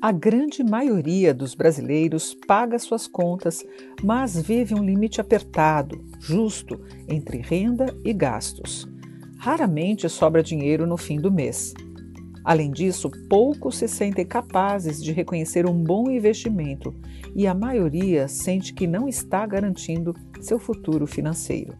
A grande maioria dos brasileiros paga suas contas, mas vive um limite apertado, justo, entre renda e gastos. Raramente sobra dinheiro no fim do mês. Além disso, poucos se sentem capazes de reconhecer um bom investimento e a maioria sente que não está garantindo seu futuro financeiro.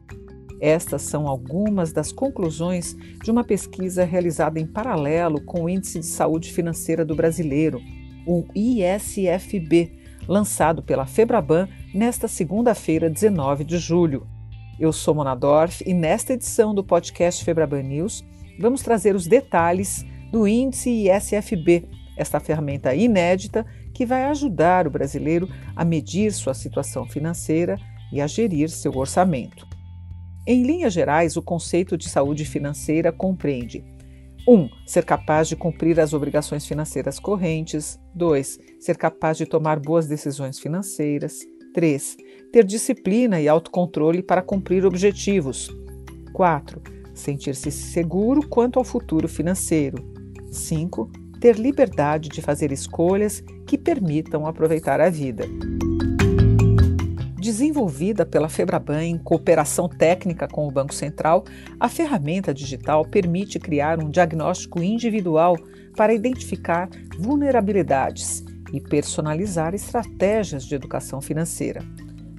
Estas são algumas das conclusões de uma pesquisa realizada em paralelo com o Índice de Saúde Financeira do Brasileiro, o ISFB, lançado pela Febraban nesta segunda-feira, 19 de julho. Eu sou Mona Dorf e nesta edição do podcast Febraban News vamos trazer os detalhes do índice ISFB, esta ferramenta inédita que vai ajudar o brasileiro a medir sua situação financeira e a gerir seu orçamento. Em linhas gerais, o conceito de saúde financeira compreende 1. Um, ser capaz de cumprir as obrigações financeiras correntes. 2. Ser capaz de tomar boas decisões financeiras. 3. Ter disciplina e autocontrole para cumprir objetivos. 4. Sentir-se seguro quanto ao futuro financeiro. 5. Ter liberdade de fazer escolhas que permitam aproveitar a vida. Desenvolvida pela Febraban em cooperação técnica com o Banco Central, a ferramenta digital permite criar um diagnóstico individual para identificar vulnerabilidades e personalizar estratégias de educação financeira.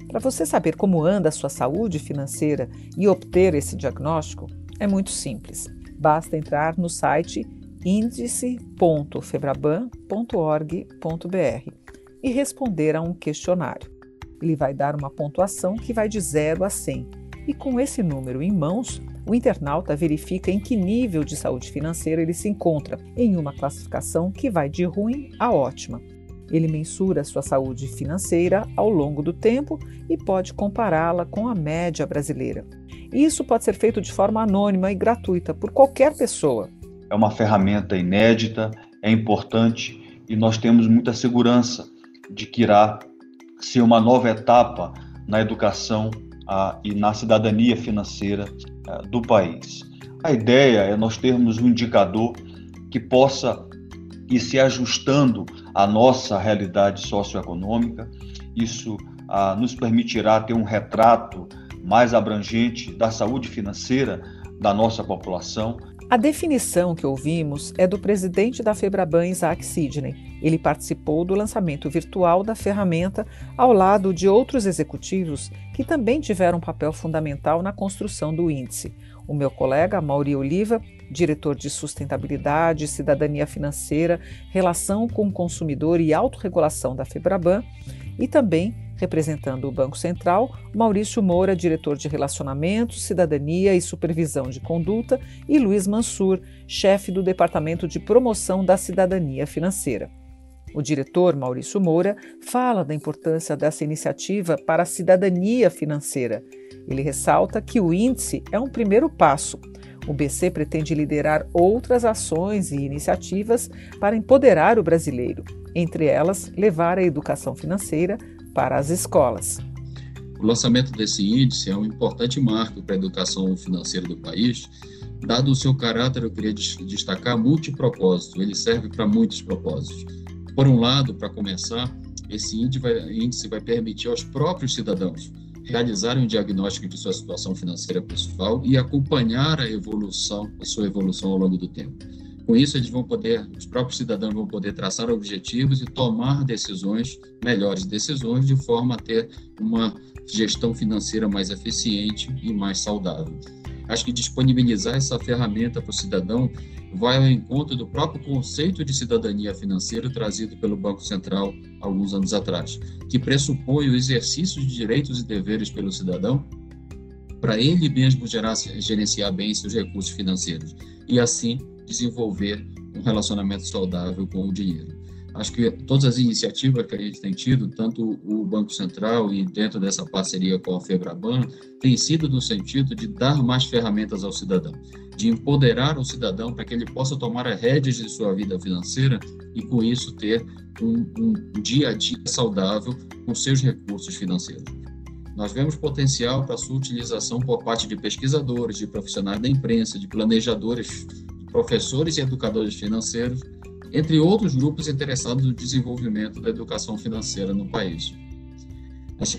Para você saber como anda a sua saúde financeira e obter esse diagnóstico, é muito simples. Basta entrar no site índice.febraban.org.br e responder a um questionário. Ele vai dar uma pontuação que vai de 0 a 100. E com esse número em mãos, o internauta verifica em que nível de saúde financeira ele se encontra, em uma classificação que vai de ruim a ótima. Ele mensura sua saúde financeira ao longo do tempo e pode compará-la com a média brasileira. Isso pode ser feito de forma anônima e gratuita por qualquer pessoa, é uma ferramenta inédita, é importante e nós temos muita segurança de que irá ser uma nova etapa na educação ah, e na cidadania financeira ah, do país. A ideia é nós termos um indicador que possa ir se ajustando à nossa realidade socioeconômica. Isso ah, nos permitirá ter um retrato mais abrangente da saúde financeira da nossa população a definição que ouvimos é do presidente da Febraban, Isaac Sidney. Ele participou do lançamento virtual da ferramenta ao lado de outros executivos que também tiveram um papel fundamental na construção do índice. O meu colega Mauri Oliva, diretor de sustentabilidade, cidadania financeira, relação com o consumidor e autorregulação da Febraban, e também Representando o Banco Central, Maurício Moura, diretor de Relacionamentos, Cidadania e Supervisão de Conduta, e Luiz Mansur, chefe do Departamento de Promoção da Cidadania Financeira. O diretor Maurício Moura fala da importância dessa iniciativa para a cidadania financeira. Ele ressalta que o índice é um primeiro passo. O BC pretende liderar outras ações e iniciativas para empoderar o brasileiro, entre elas, levar a educação financeira para as escolas. O lançamento desse índice é um importante marco para a educação financeira do país. Dado o seu caráter, eu queria destacar multipropósito, ele serve para muitos propósitos. Por um lado, para começar, esse índice vai, índice vai permitir aos próprios cidadãos realizarem um diagnóstico de sua situação financeira pessoal e acompanhar a evolução, a sua evolução ao longo do tempo. Com isso, eles vão poder, os próprios cidadãos vão poder traçar objetivos e tomar decisões, melhores decisões, de forma a ter uma gestão financeira mais eficiente e mais saudável. Acho que disponibilizar essa ferramenta para o cidadão vai ao encontro do próprio conceito de cidadania financeira trazido pelo Banco Central alguns anos atrás, que pressupõe o exercício de direitos e deveres pelo cidadão para ele mesmo gerar, gerenciar bem seus recursos financeiros e assim desenvolver um relacionamento saudável com o dinheiro. Acho que todas as iniciativas que a gente tem tido, tanto o Banco Central e dentro dessa parceria com a Febraban, tem sido no sentido de dar mais ferramentas ao cidadão, de empoderar o cidadão para que ele possa tomar as rédeas de sua vida financeira e, com isso, ter um, um dia a dia saudável com seus recursos financeiros. Nós vemos potencial para sua utilização por parte de pesquisadores, de profissionais da imprensa, de planejadores professores e educadores financeiros, entre outros grupos interessados no desenvolvimento da educação financeira no país.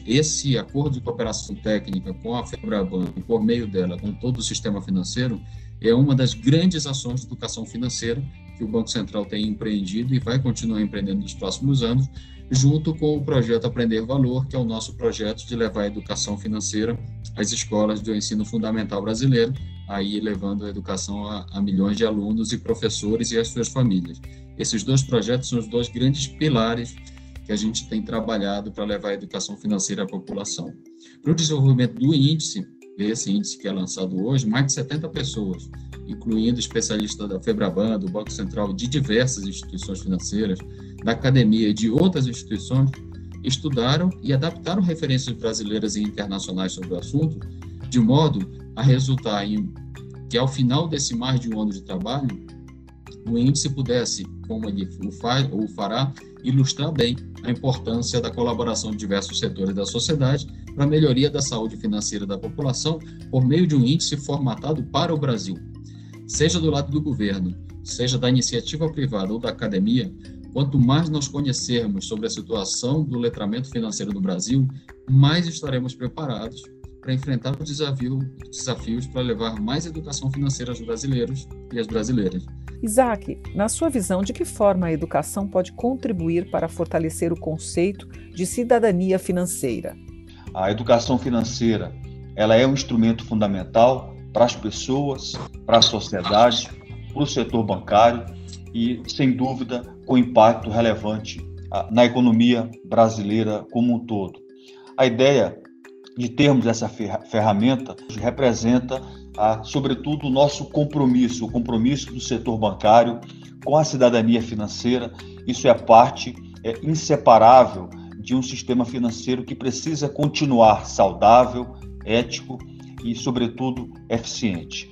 Esse acordo de cooperação técnica com a FEBRABAN e por meio dela com todo o sistema financeiro é uma das grandes ações de educação financeira que o Banco Central tem empreendido e vai continuar empreendendo nos próximos anos, junto com o projeto Aprender Valor, que é o nosso projeto de levar a educação financeira às escolas do ensino fundamental brasileiro, aí levando a educação a, a milhões de alunos e professores e as suas famílias. Esses dois projetos são os dois grandes pilares que a gente tem trabalhado para levar a educação financeira à população. Para o desenvolvimento do índice, esse índice que é lançado hoje, mais de 70 pessoas, incluindo especialistas da FEBRABAN, do Banco Central, de diversas instituições financeiras, da academia e de outras instituições, estudaram e adaptaram referências brasileiras e internacionais sobre o assunto, de modo a resultar em que, ao final desse mais de um ano de trabalho, o índice pudesse, como ele o, faz, o fará, ilustrar bem a importância da colaboração de diversos setores da sociedade para a melhoria da saúde financeira da população por meio de um índice formatado para o Brasil. Seja do lado do governo, seja da iniciativa privada ou da academia, quanto mais nós conhecermos sobre a situação do letramento financeiro no Brasil, mais estaremos preparados para enfrentar os desafio, desafios para levar mais educação financeira aos brasileiros e às brasileiras. Isaac, na sua visão, de que forma a educação pode contribuir para fortalecer o conceito de cidadania financeira? A educação financeira, ela é um instrumento fundamental para as pessoas, para a sociedade, para o setor bancário e, sem dúvida, com impacto relevante ah, na economia brasileira como um todo. A ideia de termos essa ferramenta representa, sobretudo, o nosso compromisso, o compromisso do setor bancário com a cidadania financeira. Isso é parte é, inseparável de um sistema financeiro que precisa continuar saudável, ético e, sobretudo, eficiente.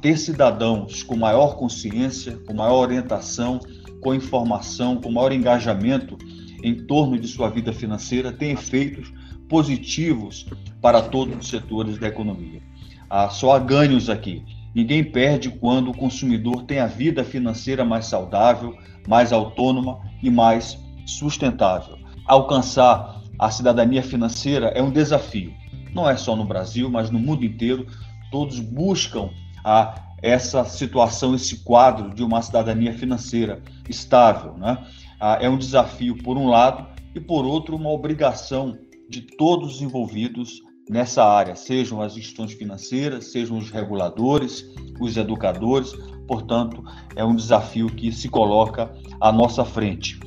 Ter cidadãos com maior consciência, com maior orientação, com informação, com maior engajamento em torno de sua vida financeira tem efeitos positivos para todos os setores da economia. Ah, só há ganhos aqui. Ninguém perde quando o consumidor tem a vida financeira mais saudável, mais autônoma e mais sustentável. Alcançar a cidadania financeira é um desafio. Não é só no Brasil, mas no mundo inteiro. Todos buscam a essa situação, esse quadro de uma cidadania financeira estável. Né? Ah, é um desafio, por um lado, e por outro, uma obrigação de todos os envolvidos nessa área, sejam as instituições financeiras, sejam os reguladores, os educadores. Portanto, é um desafio que se coloca à nossa frente.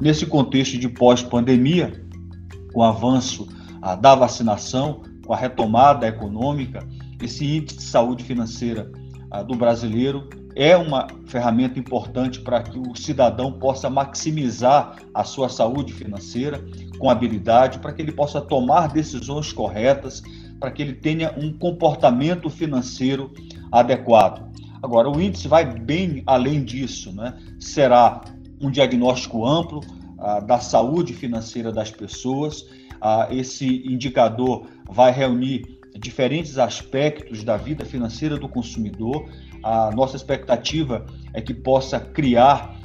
Nesse contexto de pós-pandemia, com o avanço ah, da vacinação, com a retomada econômica, esse índice de saúde financeira ah, do brasileiro é uma ferramenta importante para que o cidadão possa maximizar a sua saúde financeira com habilidade, para que ele possa tomar decisões corretas, para que ele tenha um comportamento financeiro adequado. Agora, o índice vai bem além disso, né? Será um diagnóstico amplo ah, da saúde financeira das pessoas. Ah, esse indicador vai reunir diferentes aspectos da vida financeira do consumidor. A nossa expectativa é que possa criar,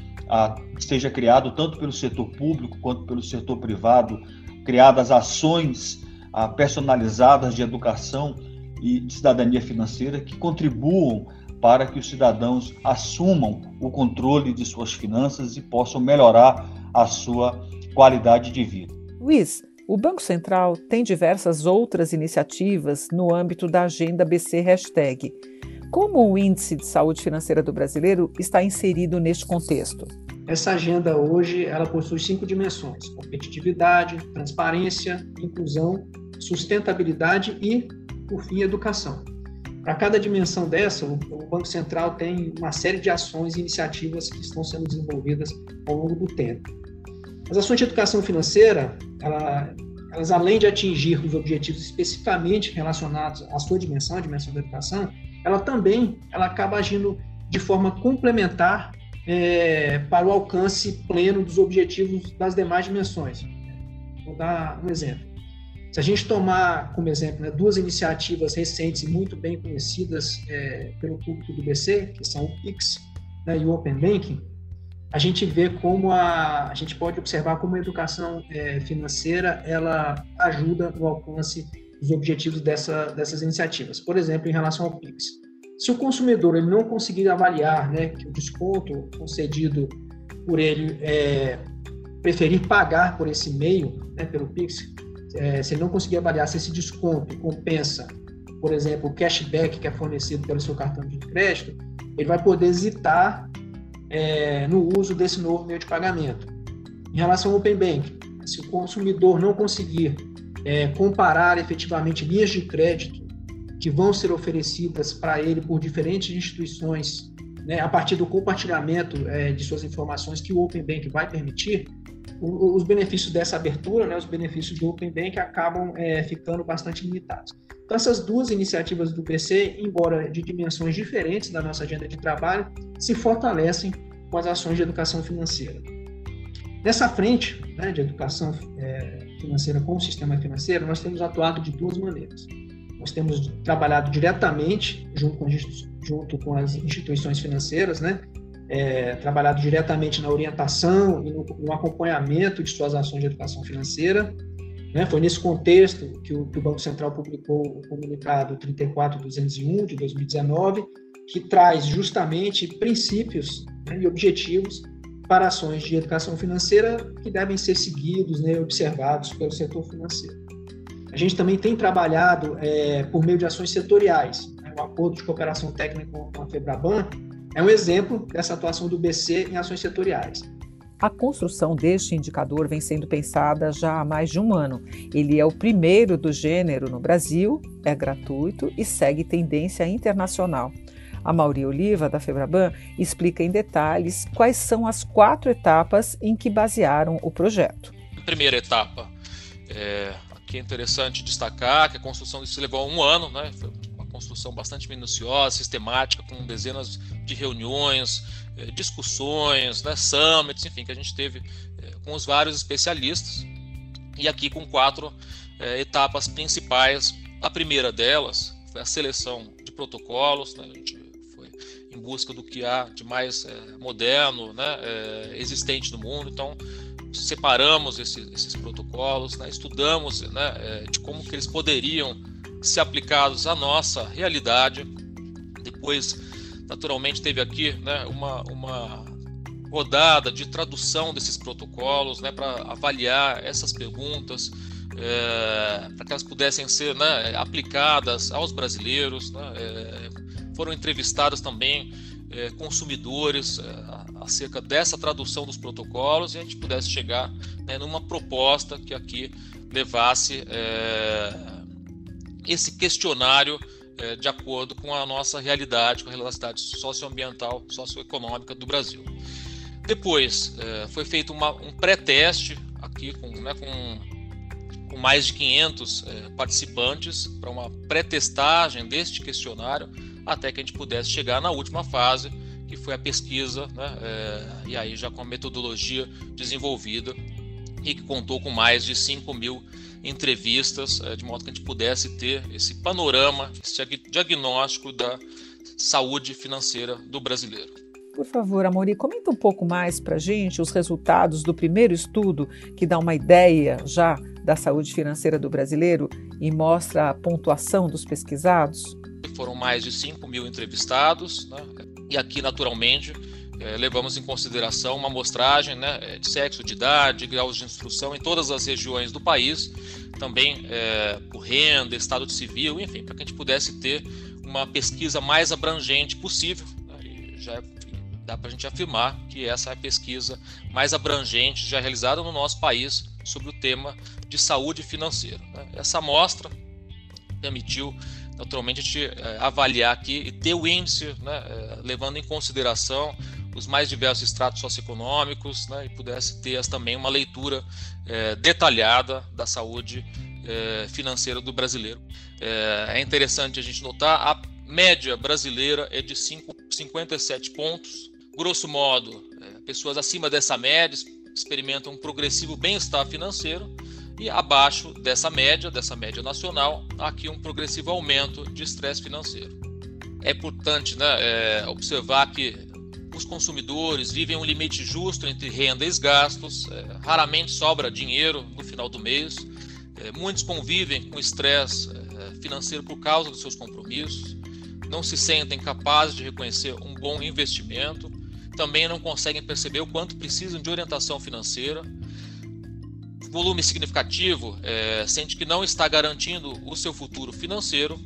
seja criado tanto pelo setor público quanto pelo setor privado, criadas ações personalizadas de educação e de cidadania financeira que contribuam para que os cidadãos assumam o controle de suas finanças e possam melhorar a sua qualidade de vida. Luiz, o Banco Central tem diversas outras iniciativas no âmbito da agenda BC Hashtag. Como o Índice de Saúde Financeira do Brasileiro está inserido neste contexto? Essa agenda hoje ela possui cinco dimensões: competitividade, transparência, inclusão, sustentabilidade e, por fim, educação. Para cada dimensão dessa, o Banco Central tem uma série de ações e iniciativas que estão sendo desenvolvidas ao longo do tempo. As ações de educação financeira, ela, elas além de atingir os objetivos especificamente relacionados à sua dimensão, a dimensão da educação, ela também ela acaba agindo de forma complementar é, para o alcance pleno dos objetivos das demais dimensões. Vou dar um exemplo. Se a gente tomar como exemplo né, duas iniciativas recentes e muito bem conhecidas é, pelo público do BC, que são o PIX né, e o Open Banking, a gente vê como a, a gente pode observar como a educação é, financeira ela ajuda no alcance dos objetivos dessa, dessas iniciativas. Por exemplo, em relação ao Pix. Se o consumidor ele não conseguir avaliar né, que o desconto concedido por ele é, preferir pagar por esse meio, né, pelo Pix, é, se ele não conseguir avaliar se esse desconto compensa, por exemplo, o cashback que é fornecido pelo seu cartão de crédito, ele vai poder hesitar é, no uso desse novo meio de pagamento. Em relação ao Open Bank, se o consumidor não conseguir é, comparar efetivamente linhas de crédito que vão ser oferecidas para ele por diferentes instituições, né, a partir do compartilhamento é, de suas informações que o Open Bank vai permitir, o, os benefícios dessa abertura, né, os benefícios do Open Bank acabam é, ficando bastante limitados. Então, essas duas iniciativas do BC, embora de dimensões diferentes da nossa agenda de trabalho, se fortalecem com as ações de educação financeira. Nessa frente né, de educação é, financeira com o sistema financeiro, nós temos atuado de duas maneiras. Nós temos trabalhado diretamente junto com, junto com as instituições financeiras, né, é, trabalhado diretamente na orientação e no, no, acompanhamento de suas ações de educação financeira. Né? Foi nesse contexto que o, que o, Banco Central publicou o comunicado 34201 de 2019, que traz justamente princípios né, e objetivos para ações de educação financeira que devem ser seguidos, né, observados pelo setor financeiro. A gente também tem trabalhado é, por meio de ações setoriais. Né, o acordo de cooperação técnica com a FEBRABAN é um exemplo dessa atuação do BC em ações setoriais. A construção deste indicador vem sendo pensada já há mais de um ano. Ele é o primeiro do gênero no Brasil, é gratuito e segue tendência internacional. A Mauri Oliva, da Febraban, explica em detalhes quais são as quatro etapas em que basearam o projeto. Primeira etapa, é, aqui é interessante destacar que a construção disso levou um ano, né? Foi uma construção bastante minuciosa, sistemática, com dezenas de reuniões, é, discussões, né, summits, enfim, que a gente teve é, com os vários especialistas. E aqui com quatro é, etapas principais. A primeira delas foi a seleção de protocolos, né? a gente em busca do que há de mais é, moderno, né, é, existente no mundo. Então, separamos esse, esses protocolos, né, estudamos né, é, de como que eles poderiam ser aplicados à nossa realidade. Depois, naturalmente, teve aqui né, uma, uma rodada de tradução desses protocolos né, para avaliar essas perguntas, é, para que elas pudessem ser né, aplicadas aos brasileiros. Né, foram entrevistados também é, consumidores é, acerca dessa tradução dos protocolos e a gente pudesse chegar né, numa proposta que aqui levasse é, esse questionário de acordo com a nossa realidade, com a realidade socioambiental, socioeconômica do Brasil. Depois foi feito uma, um pré-teste aqui com, né, com, com, mais de 500 é, participantes para uma pré-testagem deste questionário até que a gente pudesse chegar na última fase, que foi a pesquisa, né? É, e aí já com a metodologia desenvolvida e que contou com mais de 5 mil entrevistas, é, de modo que a gente pudesse ter esse panorama, esse diagnóstico da saúde financeira do brasileiro. Por favor, Amori, comenta um pouco mais para a gente os resultados do primeiro estudo que dá uma ideia já da saúde financeira do brasileiro e mostra a pontuação dos pesquisados foram mais de 5 mil entrevistados, né? e aqui, naturalmente, é, levamos em consideração uma amostragem né, eh, de sexo, de idade, graus de instrução em todas as regiões do país, também é, por renda, estado de civil, enfim, para que a gente pudesse ter uma pesquisa mais abrangente possível. Né, já dá para a gente afirmar que essa é a pesquisa mais abrangente já realizada no nosso país sobre o tema de saúde financeira. Né. Essa amostra permitiu naturalmente a gente é, avaliar aqui e ter o índice, né, é, levando em consideração os mais diversos estratos socioeconômicos, né, e pudesse ter também uma leitura é, detalhada da saúde financeira do brasileiro. É, interessante a gente notar a média brasileira é de 5, 57 pontos. Grosso modo, pessoas acima dessa média experimentam um progressivo bem-estar financeiro e abaixo dessa média, dessa média nacional, aqui um progressivo aumento de estresse financeiro. É importante né, é, observar que poucos consumidores vivem um limite justo entre renda e gastos, é, raramente sobra dinheiro no final do mês, é, muitos convivem com estresse é, financeiro por causa dos seus compromissos, não se sentem capazes de reconhecer um bom investimento, também não conseguem perceber o quanto precisam de orientação financeira. Volume significativo é, sente que não está garantindo o seu futuro financeiro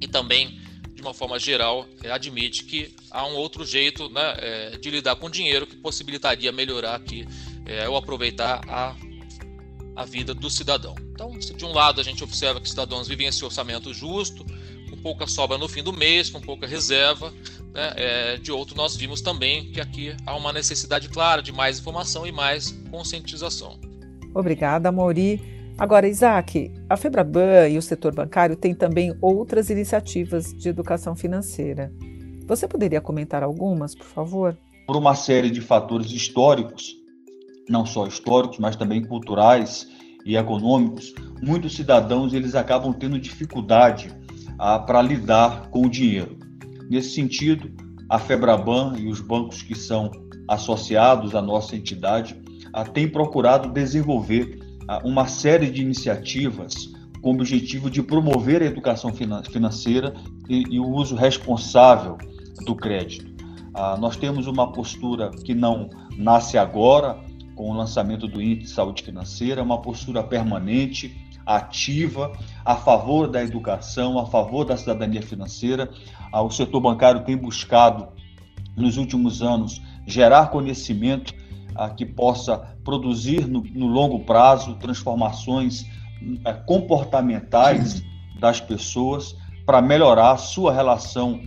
e também de uma forma geral, é, admite que há um outro jeito né, é, de lidar com dinheiro que possibilitaria melhorar aqui é, ou aproveitar a, a vida do cidadão. Então, de um lado, a gente observa que os cidadãos vivem esse orçamento justo, com pouca sobra no fim do mês, com pouca reserva. Né, é, de outro, nós vimos também que aqui há uma necessidade clara de mais informação e mais conscientização. Obrigada, Mauri. Agora, Isaac, a Febraban e o setor bancário têm também outras iniciativas de educação financeira. Você poderia comentar algumas, por favor? Por uma série de fatores históricos, não só históricos, mas também culturais e econômicos, muitos cidadãos eles acabam tendo dificuldade ah, para lidar com o dinheiro. Nesse sentido, a Febraban e os bancos que são associados à nossa entidade ah, têm procurado desenvolver uma série de iniciativas com o objetivo de promover a educação financeira e, e o uso responsável do crédito. Ah, nós temos uma postura que não nasce agora, com o lançamento do Índice de Saúde Financeira, uma postura permanente, ativa, a favor da educação, a favor da cidadania financeira. Ah, o setor bancário tem buscado, nos últimos anos, gerar conhecimento que possa produzir no, no, longo prazo transformações é, comportamentais das pessoas para melhorar a sua relação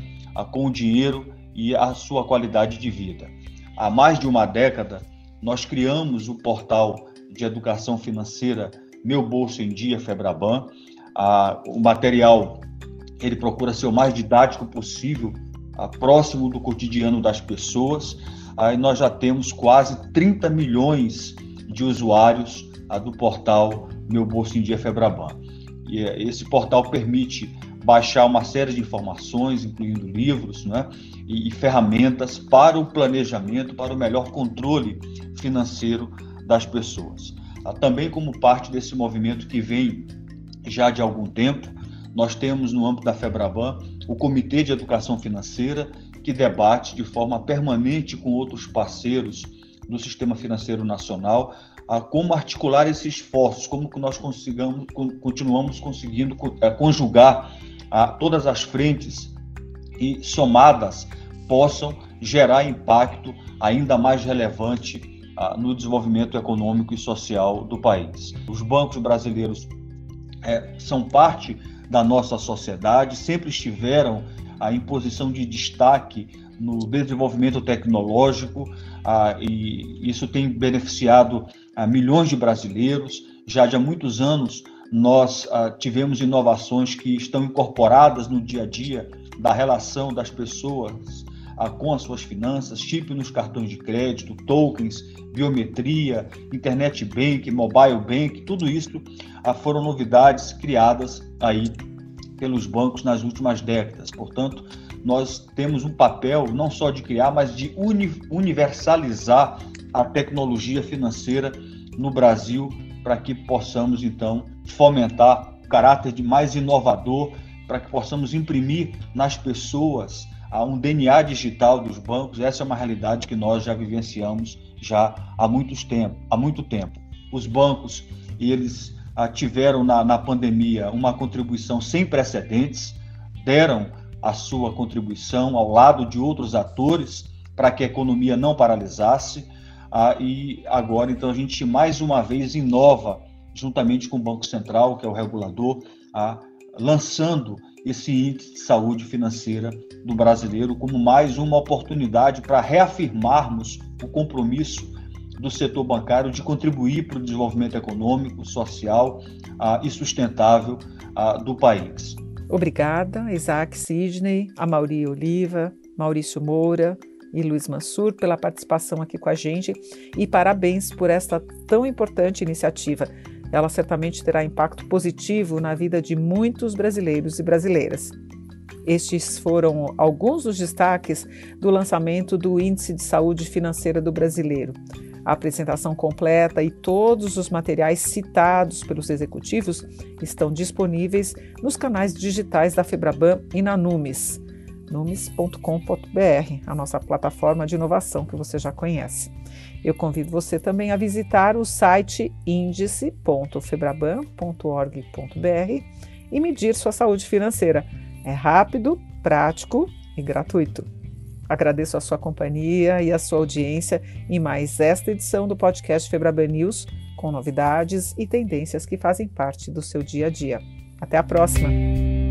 com o dinheiro e a sua qualidade de vida. Há mais de uma década, nós criamos o portal de educação financeira Meu Bolso em Dia Febraban. o material ele procura ser o mais didático possível, próximo do cotidiano das pessoas aí nós já temos quase 30 milhões de usuários do portal Meu Bolso em Dia Febraban. E é, esse portal permite baixar uma série de informações, incluindo livros né, e, e ferramentas para o planejamento, para o melhor controle financeiro das pessoas. Ah, também como parte desse movimento que vem já de algum tempo, nós temos no âmbito da FEBRABAN o Comitê de Educação Financeira, que debate de forma permanente com outros parceiros do sistema financeiro nacional a como articular esses esforços, como que nós consigamos, continuamos conseguindo é, conjugar a todas as frentes e somadas possam gerar impacto ainda mais relevante no desenvolvimento econômico e social do país. Os bancos brasileiros é, são parte da nossa sociedade, sempre estiveram a imposição de destaque no desenvolvimento tecnológico, e isso tem beneficiado a milhões de brasileiros. Já há muitos anos, nós ah, tivemos inovações que estão incorporadas no dia a dia da relação das pessoas com as suas finanças, chip nos cartões de crédito, tokens, biometria, internet bank, mobile bank, tudo isso ah, foram novidades criadas aí pelos bancos nas últimas décadas. Portanto, nós temos um papel não só de criar, mas de uni universalizar a tecnologia financeira no Brasil para que possamos então fomentar o caráter de mais inovador, para que possamos imprimir nas pessoas um DNA digital dos bancos. Essa é uma realidade que nós já vivenciamos já há muitos tempo, há muito tempo. Os bancos, eles tiveram na, na pandemia uma contribuição sem precedentes, deram a sua contribuição ao lado de outros atores para que a economia não paralisasse. Ah, e agora, então, a gente mais uma vez inova, juntamente com o Banco Central, que é o regulador, ah, lançando esse índice de saúde financeira do brasileiro como mais uma oportunidade para reafirmarmos o compromisso do setor bancário de contribuir para o desenvolvimento econômico, social uh, e sustentável uh, do país. Obrigada, Isaac Sidney, a Mauri Oliva, Maurício Moura e Luiz Mansur pela participação aqui com a gente e parabéns por esta tão importante iniciativa. Ela certamente terá impacto positivo na vida de muitos brasileiros e brasileiras. Estes foram alguns dos destaques do lançamento do Índice de Saúde Financeira do Brasileiro. A apresentação completa e todos os materiais citados pelos executivos estão disponíveis nos canais digitais da Febraban e na Numes, numes.com.br, a nossa plataforma de inovação que você já conhece. Eu convido você também a visitar o site índice.febraban.org.br e medir sua saúde financeira. É rápido, prático e gratuito. Agradeço a sua companhia e a sua audiência em mais esta edição do podcast Febraban News, com novidades e tendências que fazem parte do seu dia a dia. Até a próxima!